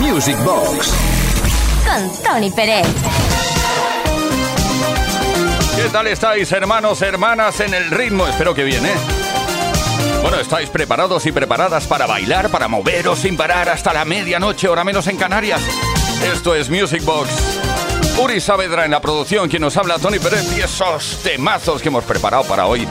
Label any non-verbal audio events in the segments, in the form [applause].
Music Box con Tony Pérez. ¿Qué tal estáis, hermanos, hermanas, en el ritmo? Espero que bien, ¿eh? Bueno, ¿estáis preparados y preparadas para bailar, para moveros sin parar hasta la medianoche, hora menos en Canarias? Esto es Music Box. Uri Saavedra en la producción, quien nos habla, Tony Pérez, y esos temazos que hemos preparado para hoy.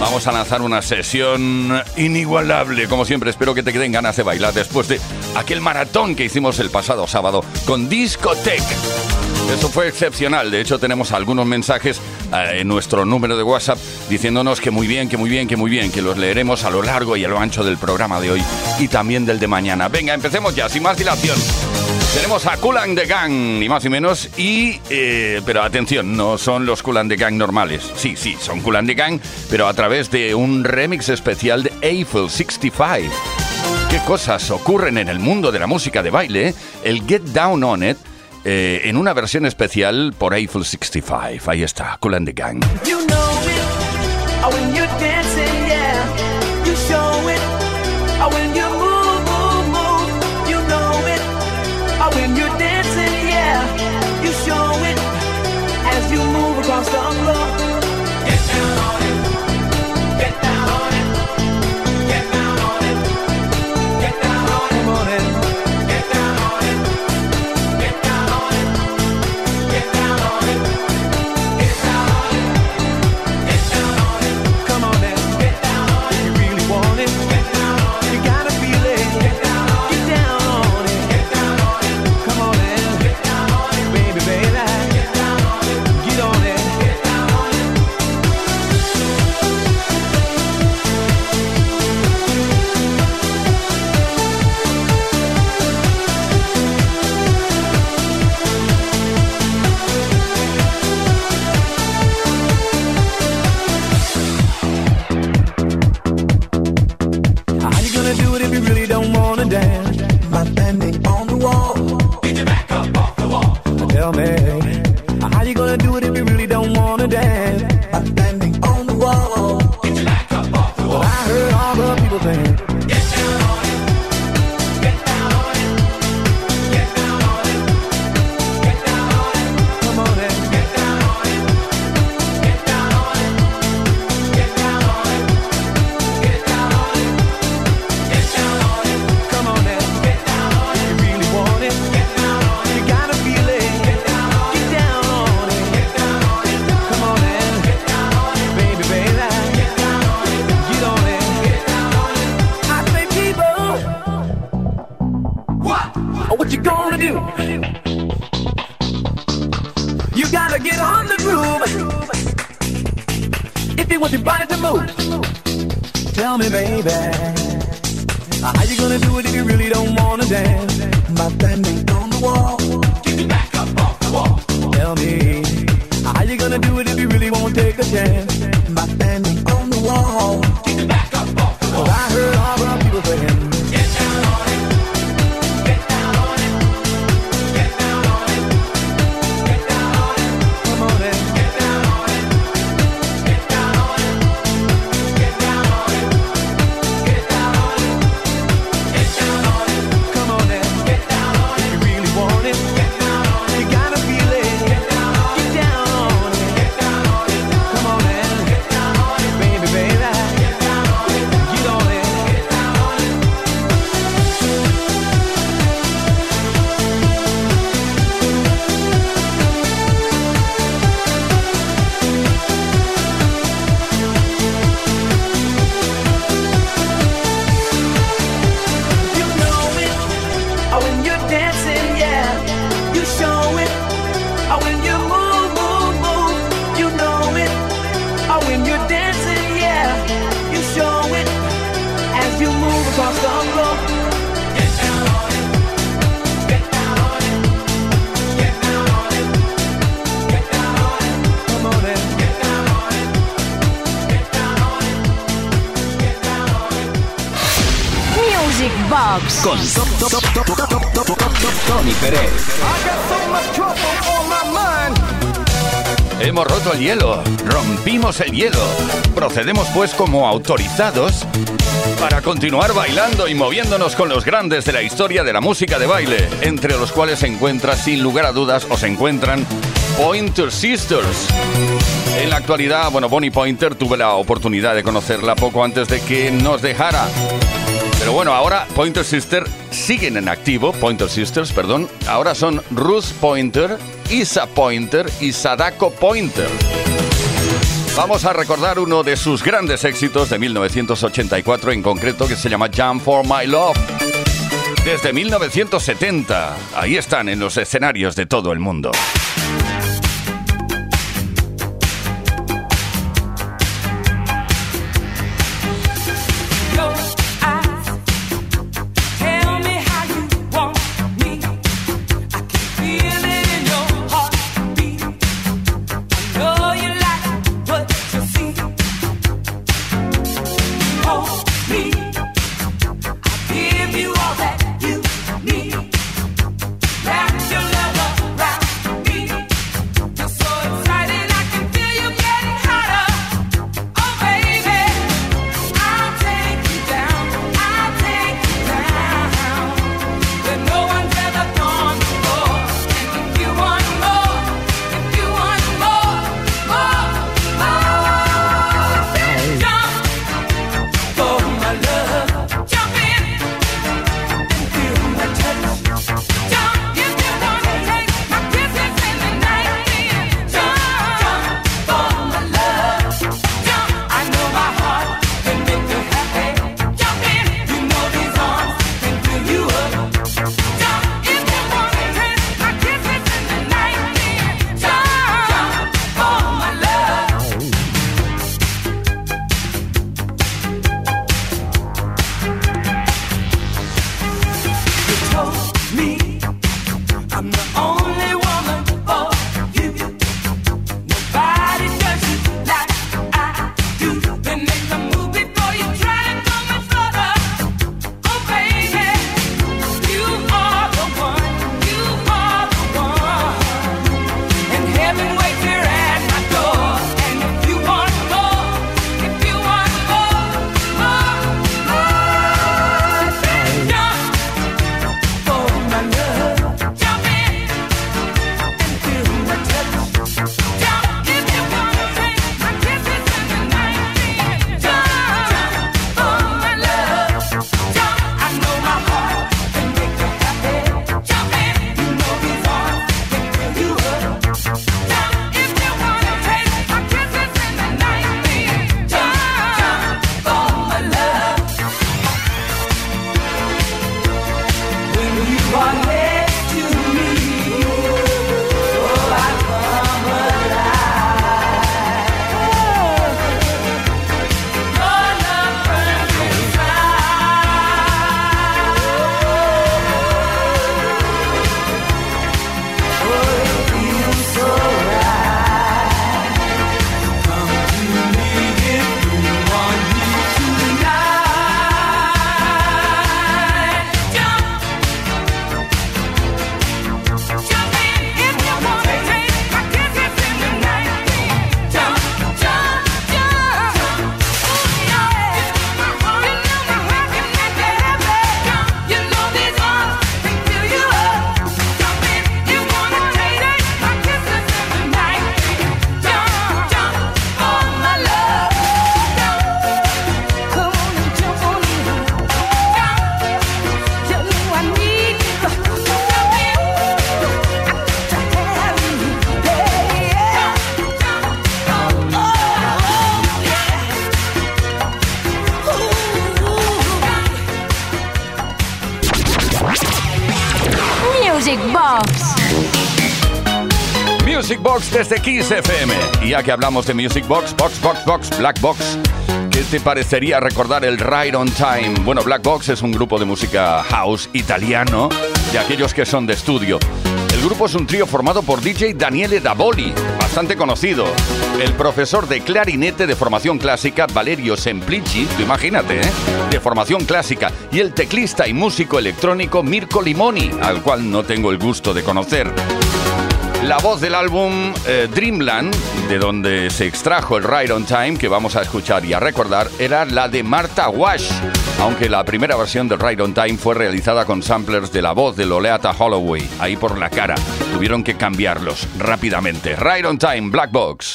Vamos a lanzar una sesión inigualable. Como siempre, espero que te queden ganas de bailar después de aquel maratón que hicimos el pasado sábado con Discotech. Eso fue excepcional. De hecho, tenemos algunos mensajes eh, en nuestro número de WhatsApp diciéndonos que muy bien, que muy bien, que muy bien, que los leeremos a lo largo y a lo ancho del programa de hoy y también del de mañana. Venga, empecemos ya, sin más dilación. Tenemos a Kulan de Gang, ni más ni menos, y... Eh, pero atención, no son los Kulan de Gang normales. Sí, sí, son Kulan de Gang, pero a través de un remix especial de Eiffel 65. ¿Qué cosas ocurren en el mundo de la música de baile? El Get Down On It eh, en una versión especial por Eiffel 65. Ahí está, Cool and the Gang. El hielo. Procedemos pues como autorizados para continuar bailando y moviéndonos con los grandes de la historia de la música de baile, entre los cuales se encuentra sin lugar a dudas o se encuentran Pointer Sisters. En la actualidad, bueno, Bonnie Pointer tuve la oportunidad de conocerla poco antes de que nos dejara. Pero bueno, ahora Pointer Sisters siguen en activo, Pointer Sisters, perdón. Ahora son Ruth Pointer, Isa Pointer y Sadako Pointer. Vamos a recordar uno de sus grandes éxitos de 1984 en concreto que se llama Jump for My Love. Desde 1970, ahí están en los escenarios de todo el mundo. Desde Kiss FM. Y ya que hablamos de Music Box, Box, Box, Box, Black Box, ¿qué te parecería recordar el Ride on Time? Bueno, Black Box es un grupo de música house italiano, de aquellos que son de estudio. El grupo es un trío formado por DJ Daniele Davoli, bastante conocido, el profesor de clarinete de formación clásica Valerio Semplici, tú imagínate, ¿eh? de formación clásica, y el teclista y músico electrónico Mirko Limoni, al cual no tengo el gusto de conocer. La voz del álbum eh, Dreamland, de donde se extrajo el Ride on Time, que vamos a escuchar y a recordar, era la de Martha Wash, aunque la primera versión del Ride on Time fue realizada con samplers de la voz de Loleata Holloway, ahí por la cara. Tuvieron que cambiarlos rápidamente. Ride on Time, Black Box.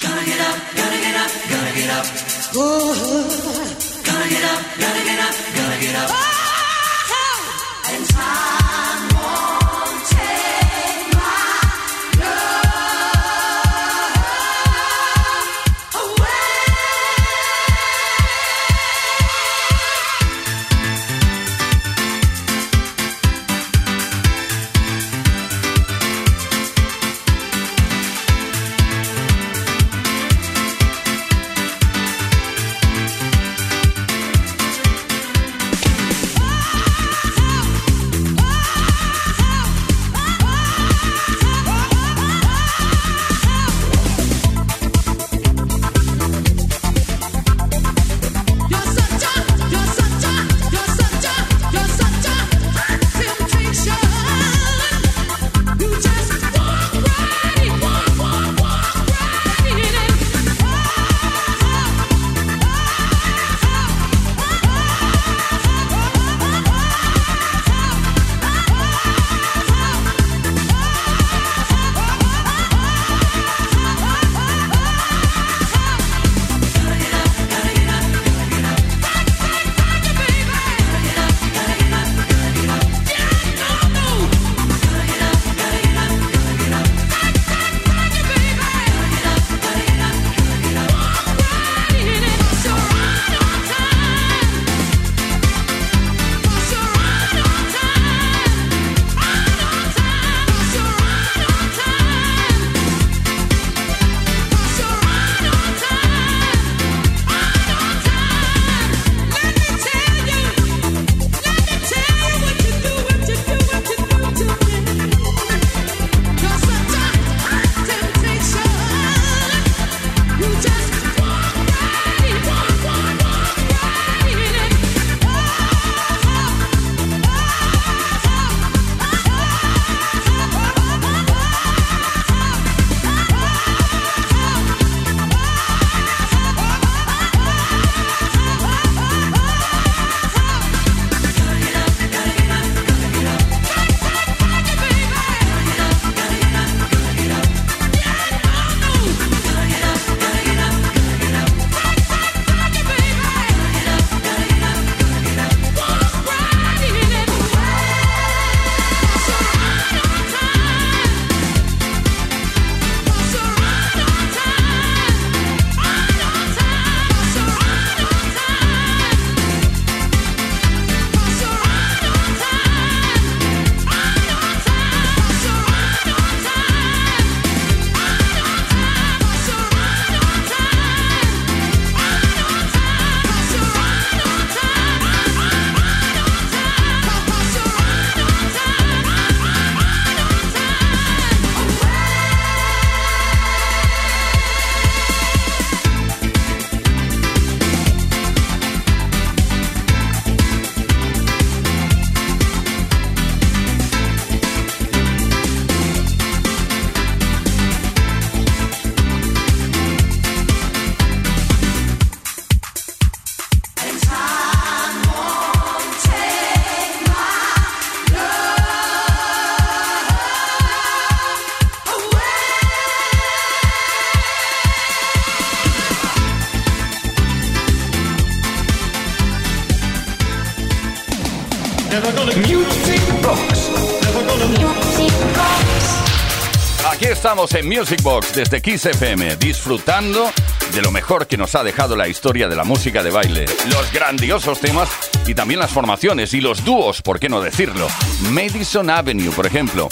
Aquí estamos en Music Box desde Kiss FM, disfrutando de lo mejor que nos ha dejado la historia de la música de baile. Los grandiosos temas y también las formaciones y los dúos, ¿por qué no decirlo? Madison Avenue, por ejemplo.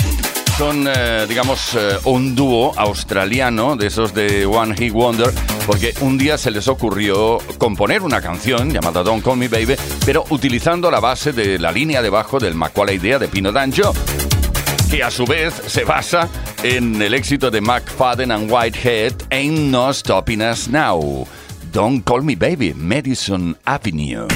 Son, eh, digamos, eh, un dúo australiano de esos de One Hit Wonder, porque un día se les ocurrió componer una canción llamada Don't Call Me Baby, pero utilizando la base de la línea de bajo del Macuala Idea de Pino Danjo que a su vez se basa en el éxito de McFadden and Whitehead, Ain't No Stopping Us Now. Don't Call Me Baby, Madison Avenue.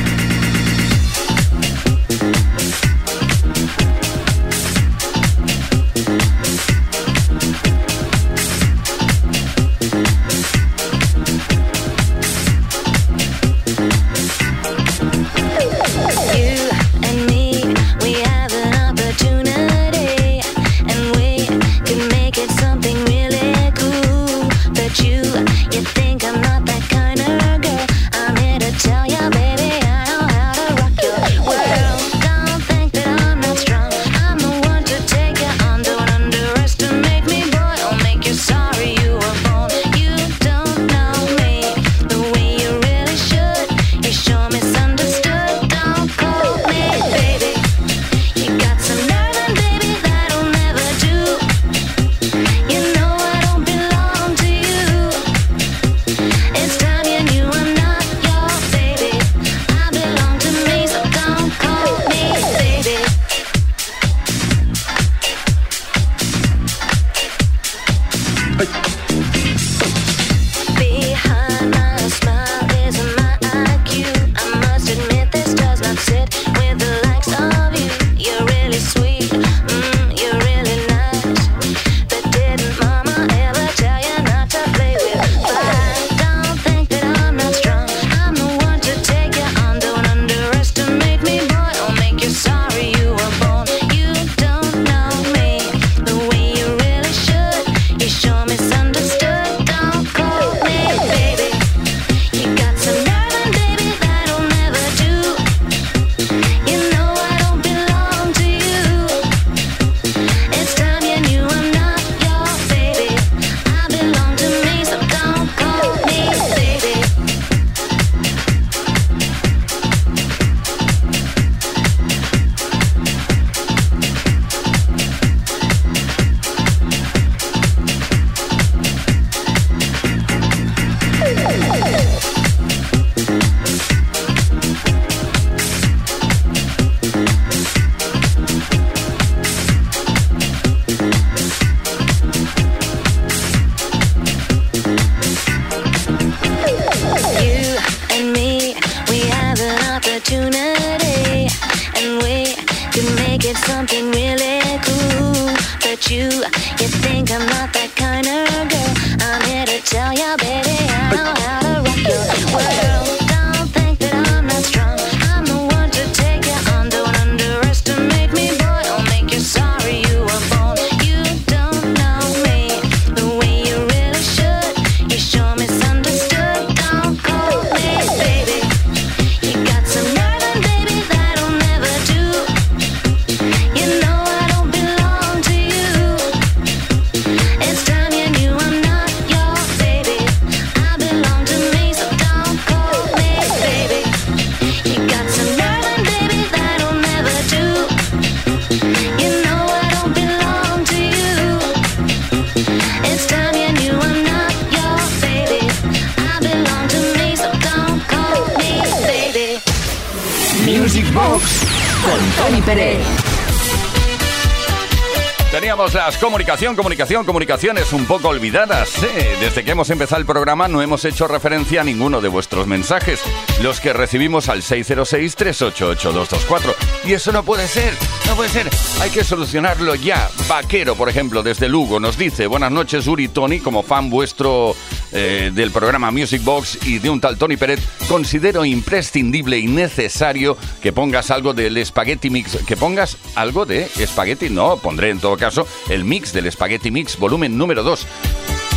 comunicación, comunicación, comunicaciones un poco olvidadas. ¿eh? Desde que hemos empezado el programa no hemos hecho referencia a ninguno de vuestros mensajes, los que recibimos al 606-388-224. Y eso no puede ser, no puede ser. Hay que solucionarlo ya. Vaquero, por ejemplo, desde Lugo, nos dice, buenas noches Uri Tony, como fan vuestro eh, del programa Music Box y de un tal Tony Pérez, considero imprescindible y necesario que pongas algo del Spaghetti Mix, que pongas algo de Spaghetti, no, pondré en todo caso el mix del Spaghetti Mix volumen número 2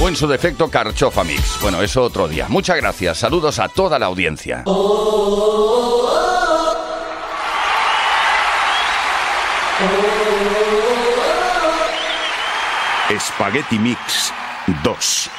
o en su defecto Carchofa Mix. Bueno, eso otro día. Muchas gracias, saludos a toda la audiencia. Spaghetti Mix 2.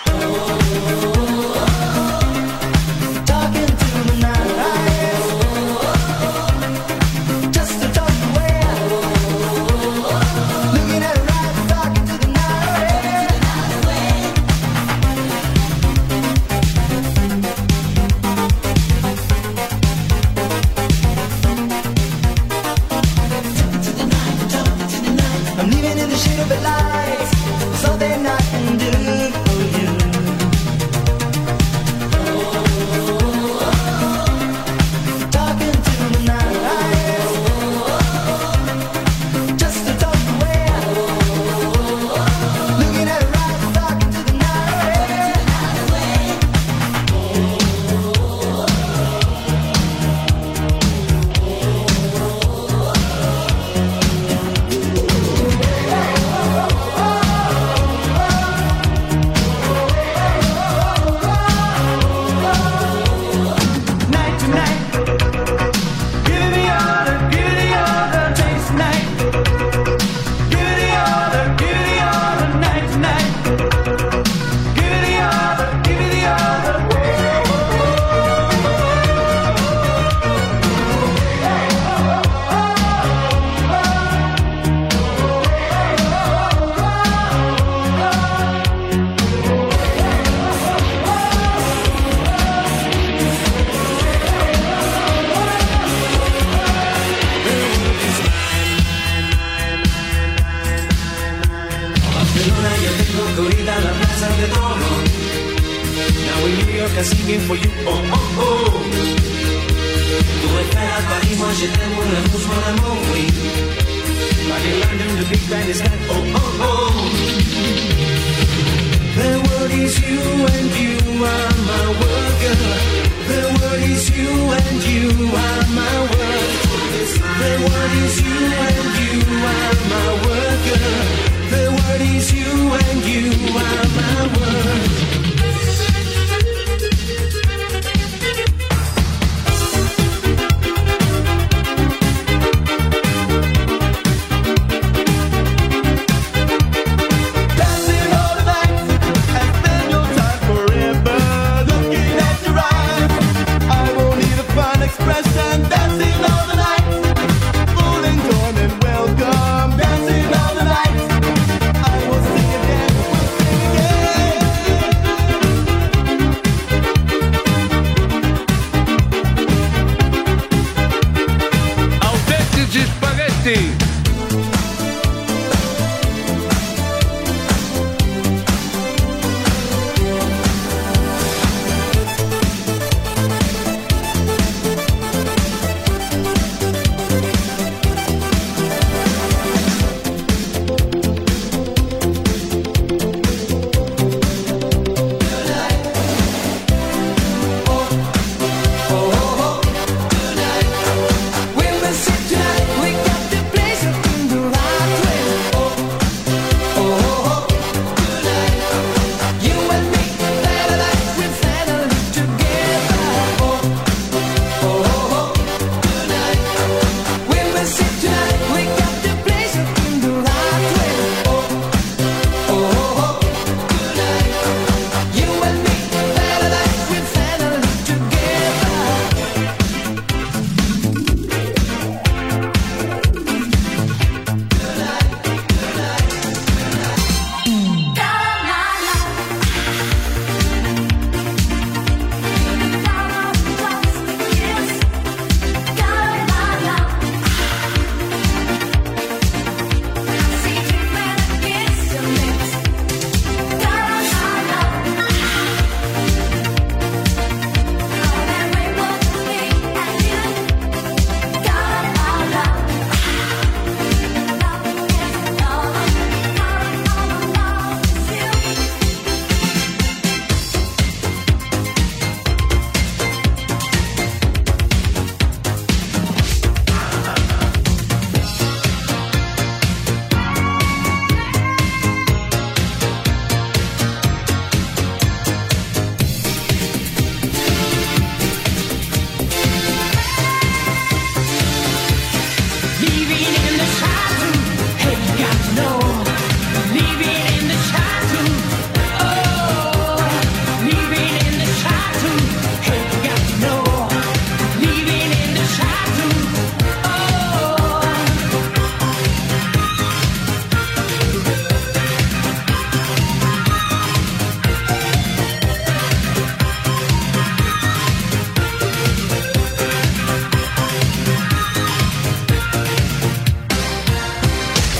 the big band is back. Oh, oh, oh. The world is you and you are my world, girl. The world is you and you are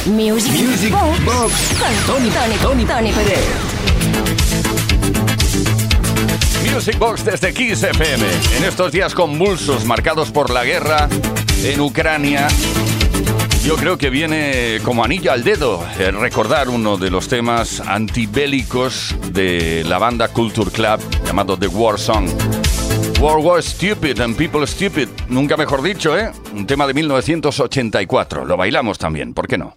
Music, Music Box Box con Tony, Tony, Tony, Tony Pérez. Music Box desde Kiss FM. En estos días convulsos marcados por la guerra en Ucrania, yo creo que viene como anillo al dedo eh, recordar uno de los temas antibélicos de la banda Culture Club llamado The War Song. War was stupid and people stupid. Nunca mejor dicho, ¿eh? Un tema de 1984. Lo bailamos también, ¿por qué no?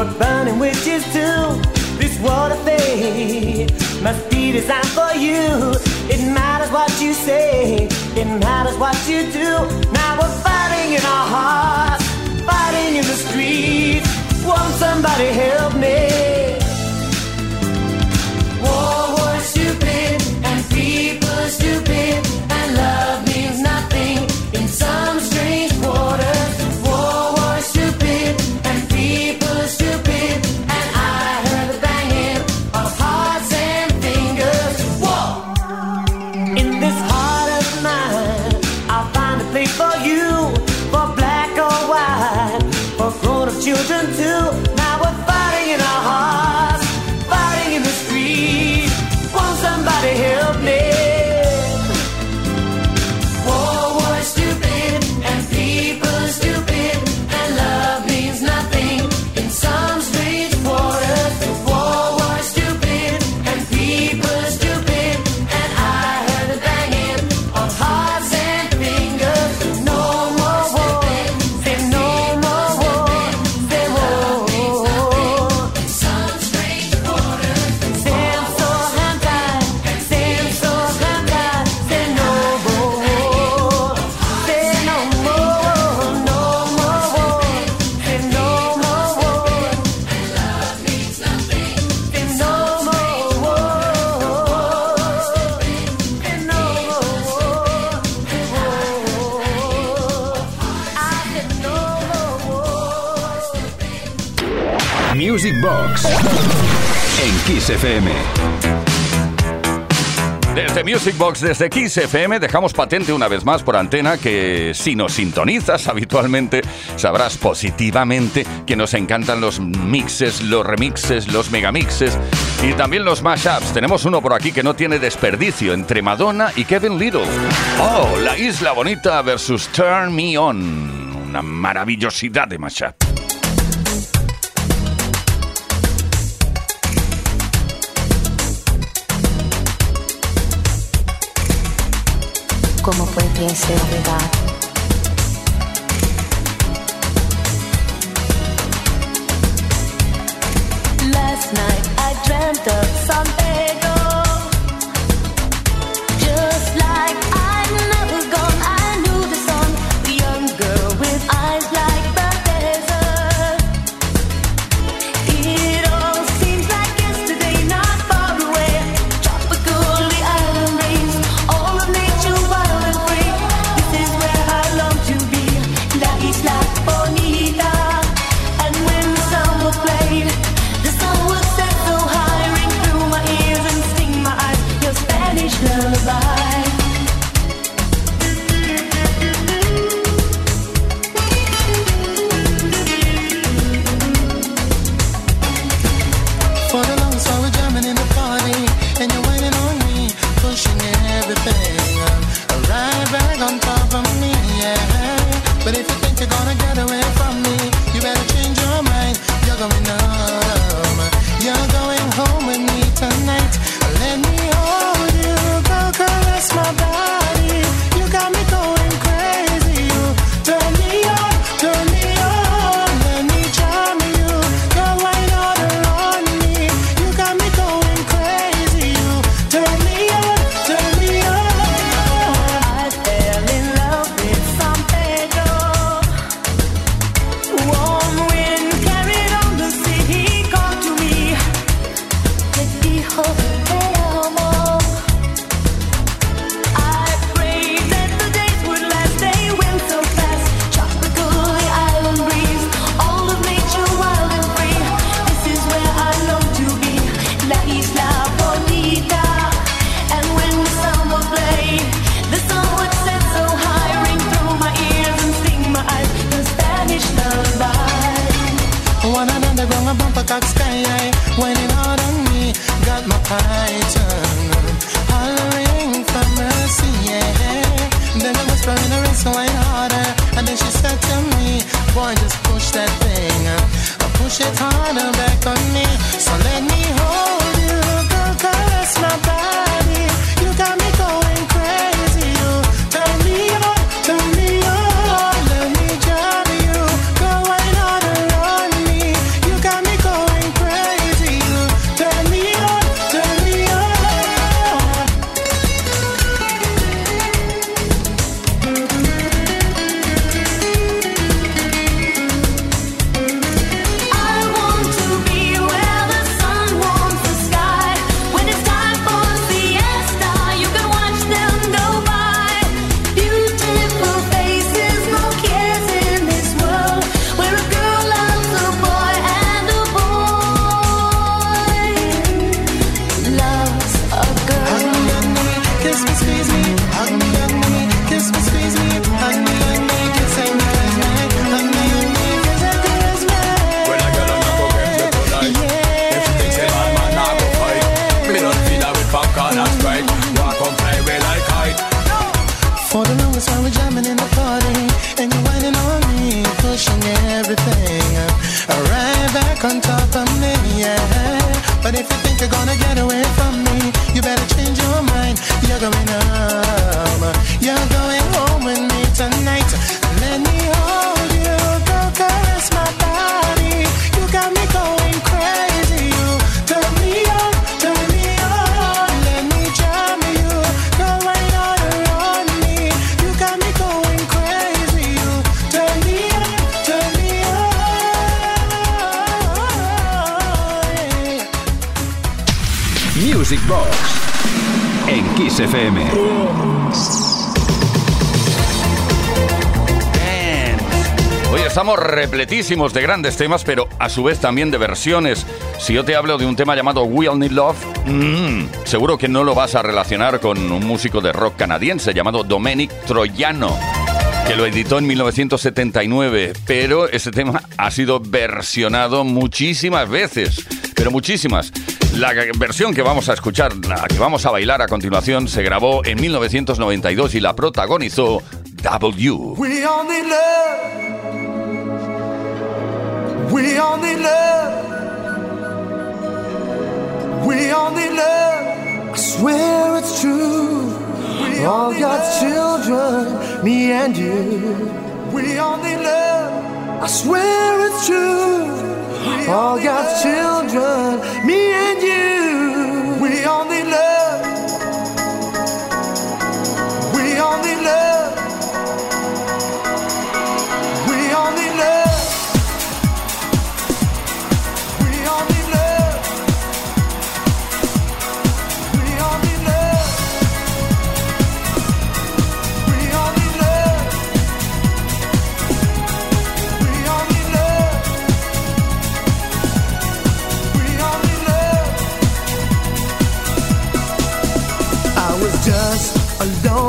We're burning witches too. This world of fate must be designed for you. It matters what you say, it matters what you do. Now we're fighting in our hearts, fighting in the streets. Won't somebody help me? War was stupid and people stupid and love means nothing in some strange quarters. Music Box en Kiss FM. Desde Music Box, desde Kiss FM, dejamos patente una vez más por antena que si nos sintonizas habitualmente, sabrás positivamente que nos encantan los mixes, los remixes, los megamixes y también los mashups. Tenemos uno por aquí que no tiene desperdicio entre Madonna y Kevin Little. Oh, La Isla Bonita versus Turn Me On. Una maravillosidad de mashup. ¿Cómo puede ser verdad? Last night I dreamt of muchísimos de grandes temas, pero a su vez también de versiones. Si yo te hablo de un tema llamado We All Need Love, mmm, seguro que no lo vas a relacionar con un músico de rock canadiense llamado Dominic Troyano que lo editó en 1979, pero ese tema ha sido versionado muchísimas veces, pero muchísimas. La versión que vamos a escuchar, la que vamos a bailar a continuación, se grabó en 1992 y la protagonizó W. We love. We all need love. We all need love. I swear it's true. We all, all God's love. children, me and you. We all need love. I swear it's true. We all, all God's love. children, me and you. We all alone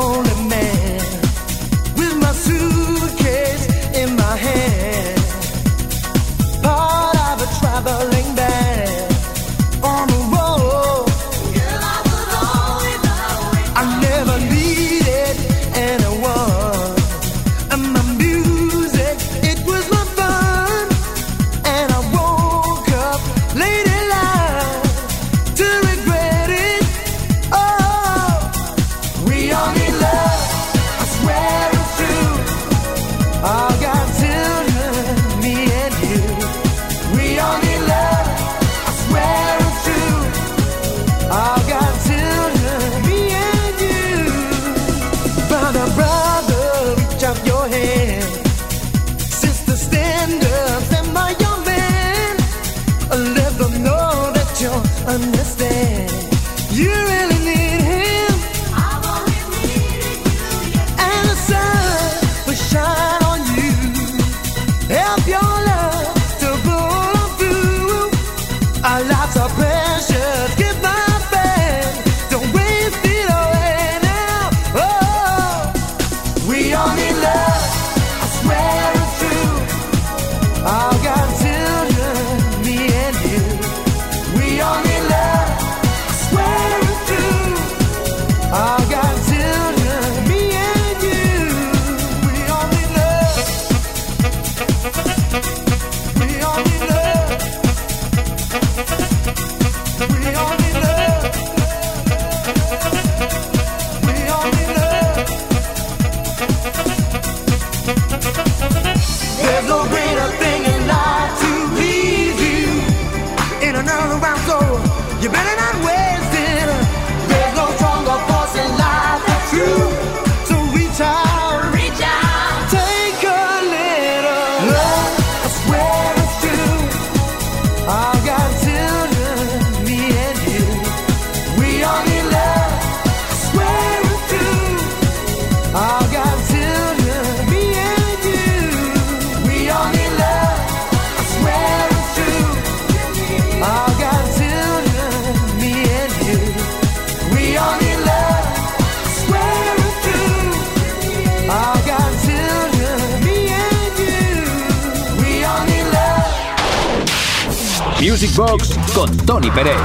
Music Box con Tony Pérez.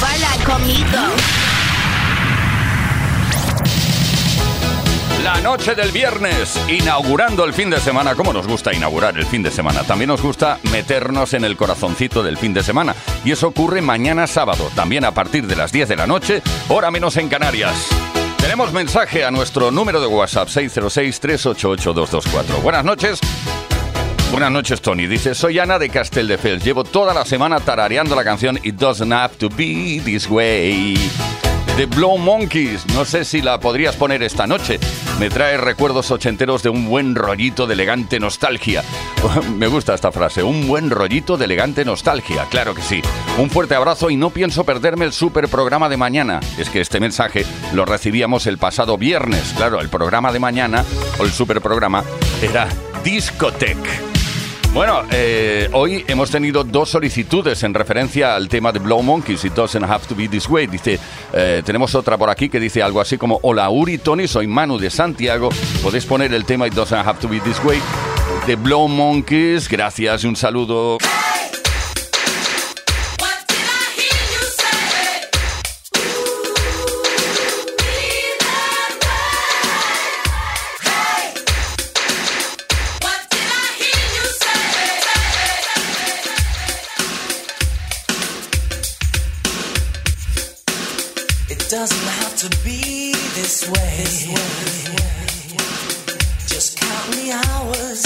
Baila conmigo. La noche del viernes, inaugurando el fin de semana. ¿Cómo nos gusta inaugurar el fin de semana? También nos gusta meternos en el corazoncito del fin de semana. Y eso ocurre mañana sábado, también a partir de las 10 de la noche, hora menos en Canarias. Tenemos mensaje a nuestro número de WhatsApp 606-388-224. Buenas noches. Buenas noches, Tony. Dice, soy Ana de Castelldefels. Llevo toda la semana tarareando la canción It Doesn't Have to Be This Way. The Blow Monkeys. No sé si la podrías poner esta noche. Me trae recuerdos ochenteros de un buen rollito de elegante nostalgia. [laughs] Me gusta esta frase. Un buen rollito de elegante nostalgia. Claro que sí. Un fuerte abrazo y no pienso perderme el super programa de mañana. Es que este mensaje lo recibíamos el pasado viernes. Claro, el programa de mañana, o el super programa, era Discotech. Bueno, eh, hoy hemos tenido dos solicitudes en referencia al tema de Blow Monkeys. It doesn't have to be this way. Dice, eh, tenemos otra por aquí que dice algo así como: Hola Uri, Tony, soy Manu de Santiago. Podéis poner el tema It doesn't have to be this way de Blow Monkeys. Gracias y un saludo. Doesn't have to be this way. Just count the hours.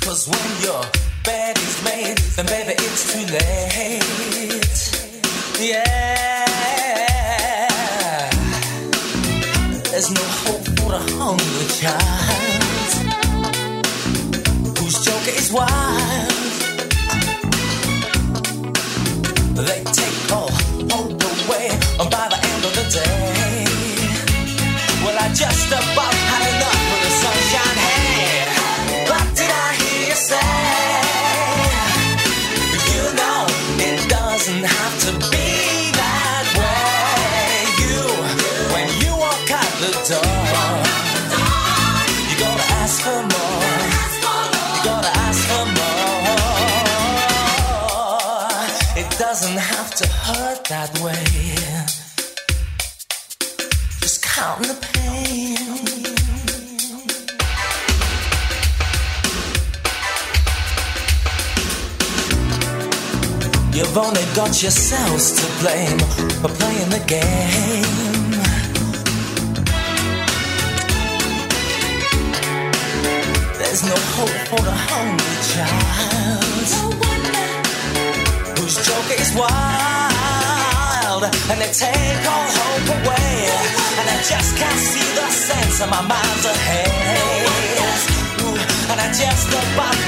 Cause when your bed is made, then baby it's too late. Yeah. There's no hope for the hungry child whose joker is wild. To hurt that way. Just counting the pain. You've only got yourselves to blame for playing the game. There's no hope for the hungry child whose is wild. And they take all hope away. And I just can't see the sense of my mind's ahead. And I just about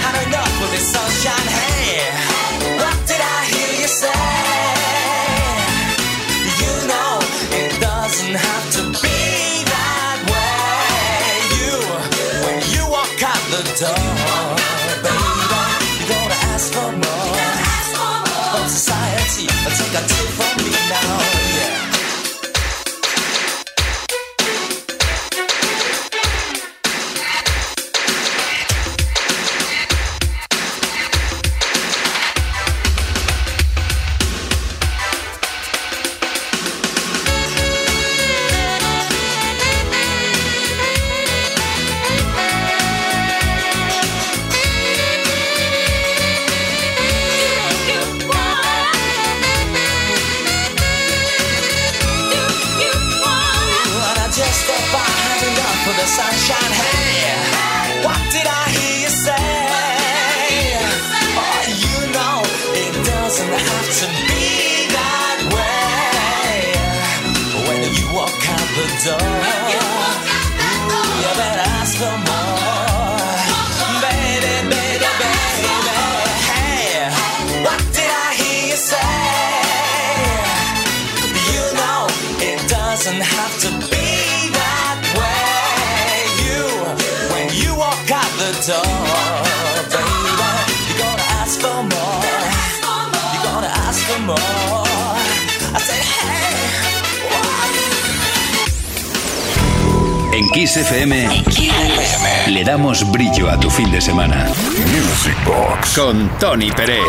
brillo a tu fin de semana. Music Box con Tony Peret.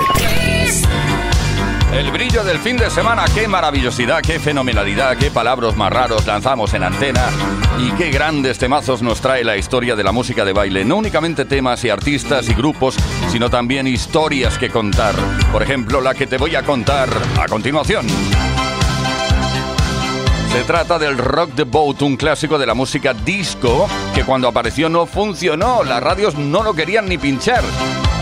El brillo del fin de semana, qué maravillosidad, qué fenomenalidad, qué palabras más raros lanzamos en antena y qué grandes temazos nos trae la historia de la música de baile. No únicamente temas y artistas y grupos, sino también historias que contar. Por ejemplo, la que te voy a contar a continuación. Se trata del Rock the Boat, un clásico de la música disco que cuando apareció no funcionó, las radios no lo querían ni pinchar.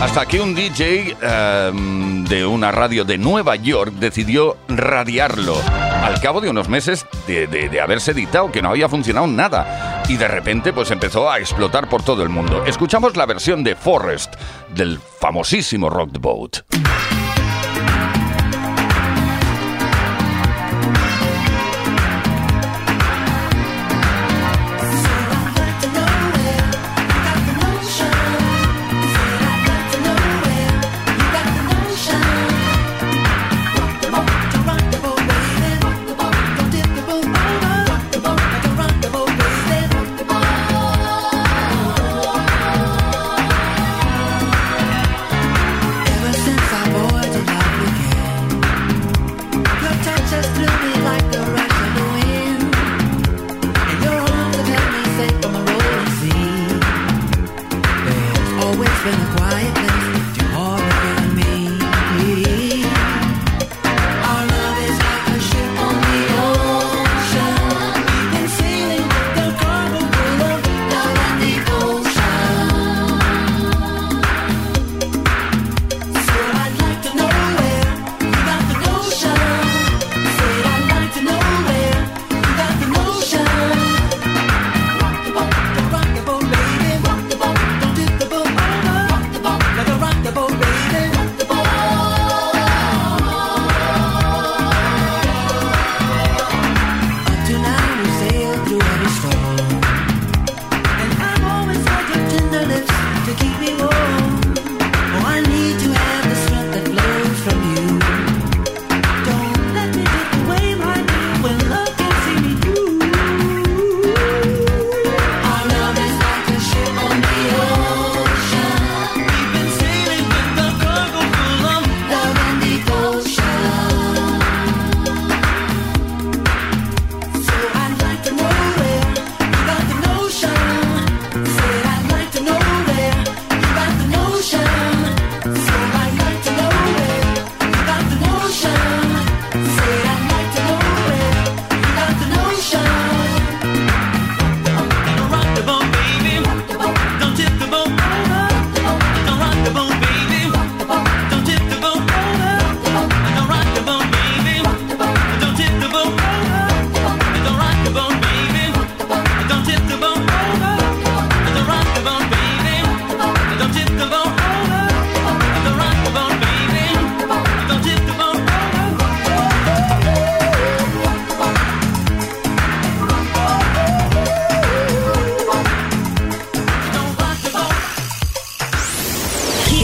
Hasta que un DJ em, de una radio de Nueva York decidió radiarlo. Al cabo de unos meses de, de- haberse editado, que no había funcionado nada. Y de repente pues empezó a explotar por todo el mundo. Escuchamos la versión de Forrest del famosísimo Rock the Boat.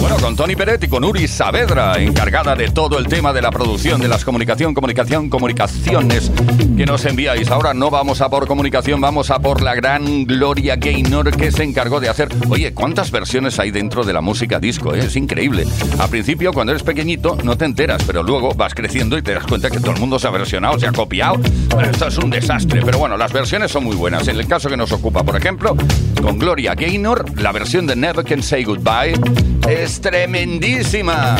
Bueno, con Tony Peret y con Uri Saavedra, encargada de todo el tema de la producción de las comunicación, comunicación, comunicaciones que nos enviáis. Ahora no vamos a por comunicación, vamos a por la gran Gloria Gaynor que se encargó de hacer. Oye, ¿cuántas versiones hay dentro de la música disco? eh? Es increíble. Al principio, cuando eres pequeñito, no te enteras, pero luego vas creciendo y te das cuenta que todo el mundo se ha versionado, se ha copiado. Esto es un desastre, pero bueno, las versiones son muy buenas. En el caso que nos ocupa, por ejemplo, con Gloria Gaynor, la versión de Never Can Say Goodbye es tremendísima.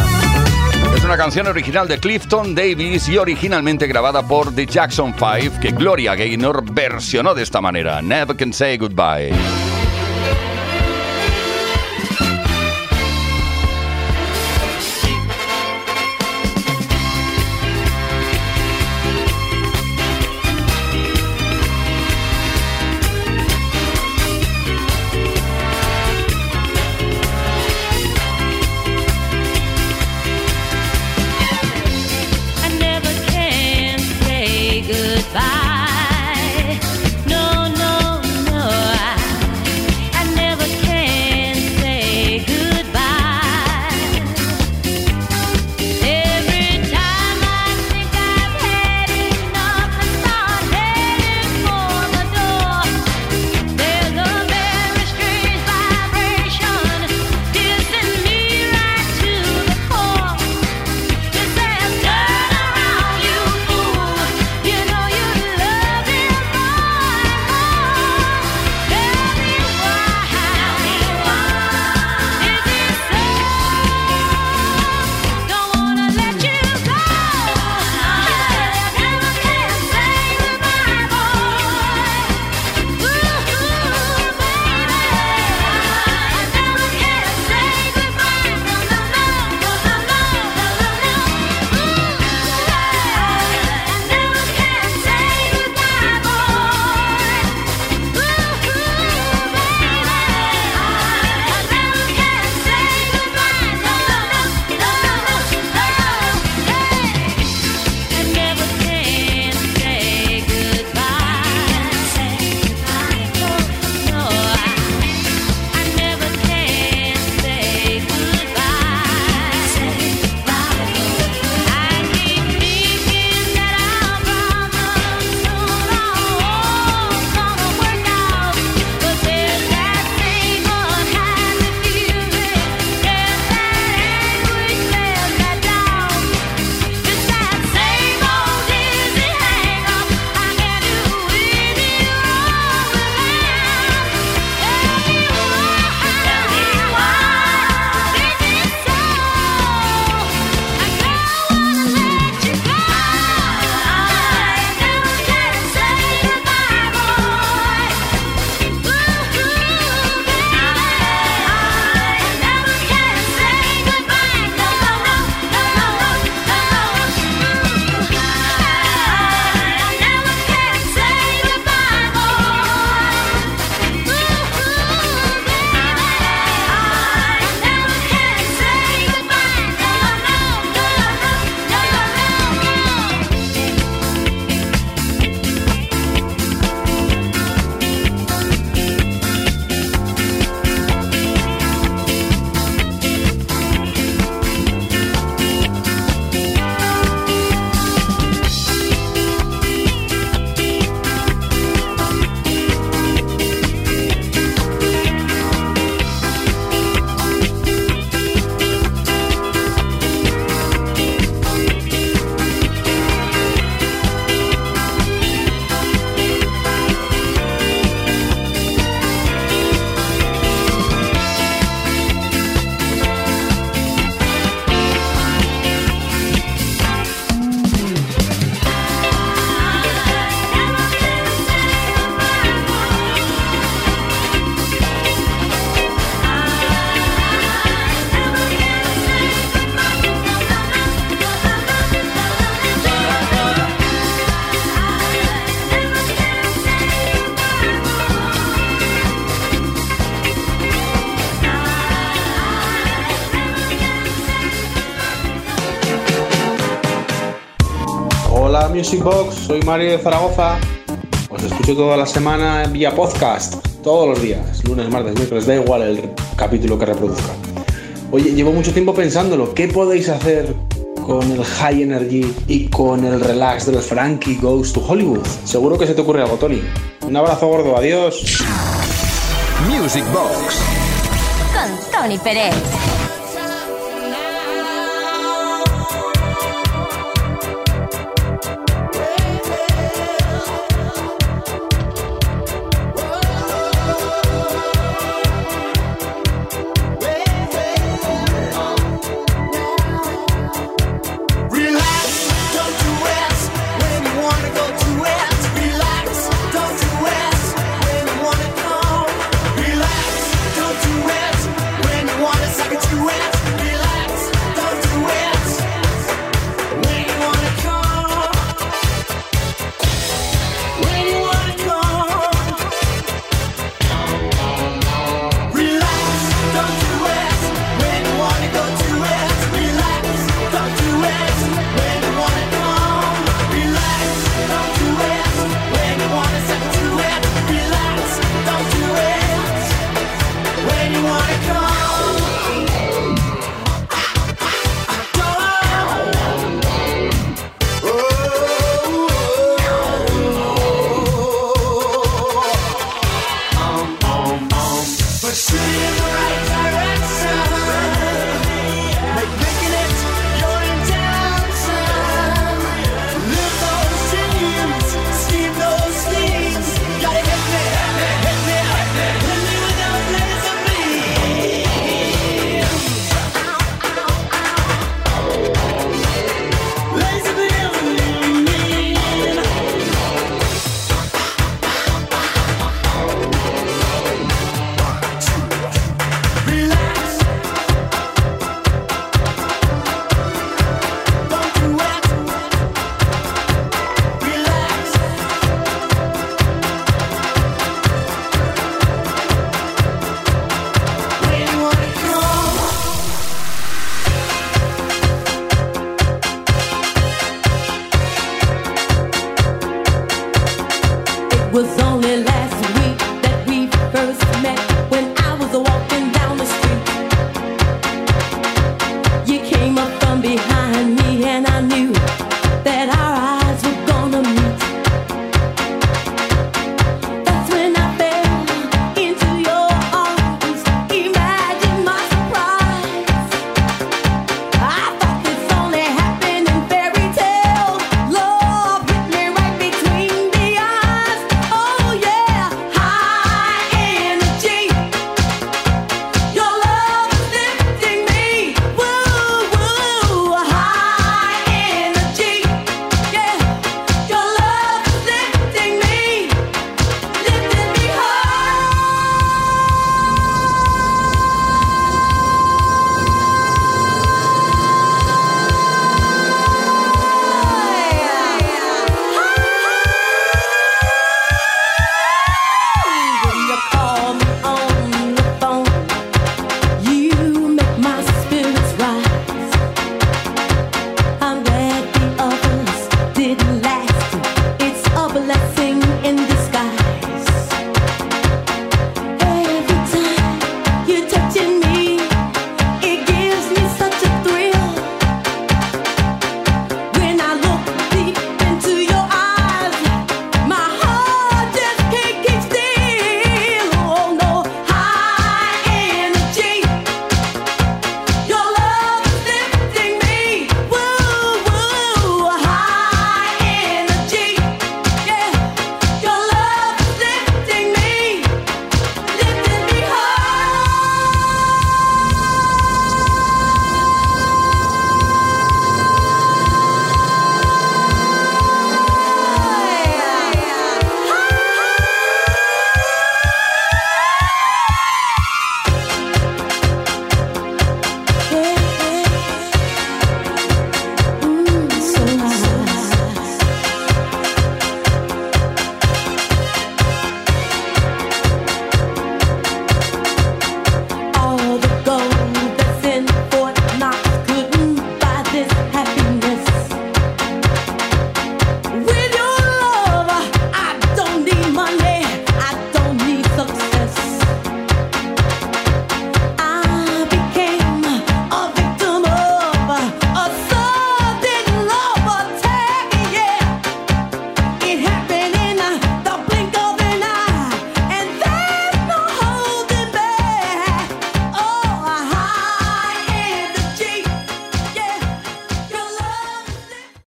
Es una canción original de Clifton Davis y originalmente grabada por The Jackson 5 que Gloria Gaynor versionó de esta manera. Never Can Say Goodbye. Music Box, soy Mario de Zaragoza. Os escucho toda la semana vía podcast, todos los días, lunes, martes, miércoles, da igual el capítulo que reproduzca. Oye, llevo mucho tiempo pensándolo, ¿qué podéis hacer con el High Energy y con el relax de los Frankie Goes to Hollywood? Seguro que se te ocurre algo, Tony. Un abrazo gordo, adiós. Music Box. Con Tony Pérez.